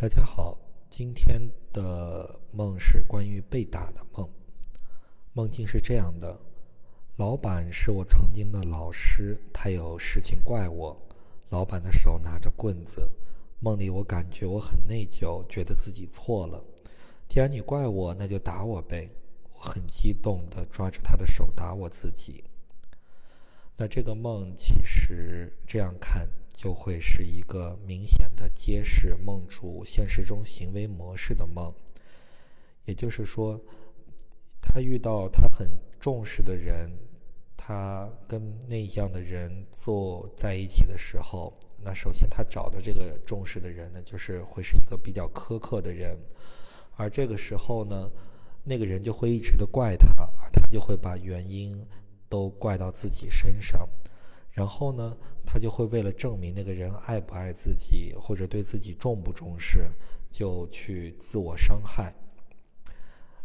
大家好，今天的梦是关于被打的梦。梦境是这样的：老板是我曾经的老师，他有事情怪我。老板的手拿着棍子，梦里我感觉我很内疚，觉得自己错了。既然你怪我，那就打我呗。我很激动地抓着他的手打我自己。那这个梦其实这样看。就会是一个明显的揭示梦主现实中行为模式的梦，也就是说，他遇到他很重视的人，他跟内向的人坐在一起的时候，那首先他找的这个重视的人呢，就是会是一个比较苛刻的人，而这个时候呢，那个人就会一直的怪他，他就会把原因都怪到自己身上。然后呢，他就会为了证明那个人爱不爱自己，或者对自己重不重视，就去自我伤害。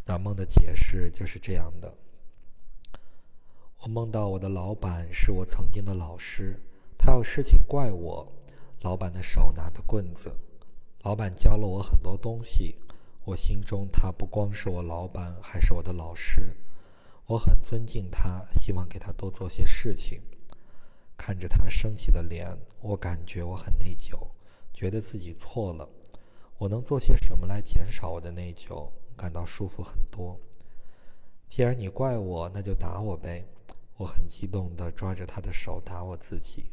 那梦的解释就是这样的：我梦到我的老板是我曾经的老师，他有事情怪我。老板的手拿着棍子，老板教了我很多东西。我心中他不光是我老板，还是我的老师。我很尊敬他，希望给他多做些事情。看着他生气的脸，我感觉我很内疚，觉得自己错了。我能做些什么来减少我的内疚，感到舒服很多？既然你怪我，那就打我呗。我很激动地抓着他的手打我自己，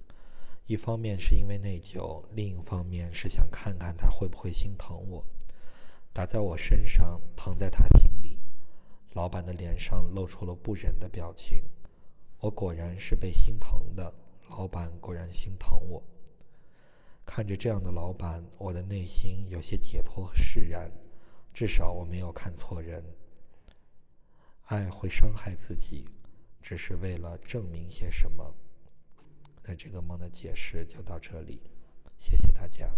一方面是因为内疚，另一方面是想看看他会不会心疼我。打在我身上，疼在他心里。老板的脸上露出了不忍的表情。我果然是被心疼的。老板果然心疼我。看着这样的老板，我的内心有些解脱和释然，至少我没有看错人。爱会伤害自己，只是为了证明些什么。那这个梦的解释就到这里，谢谢大家。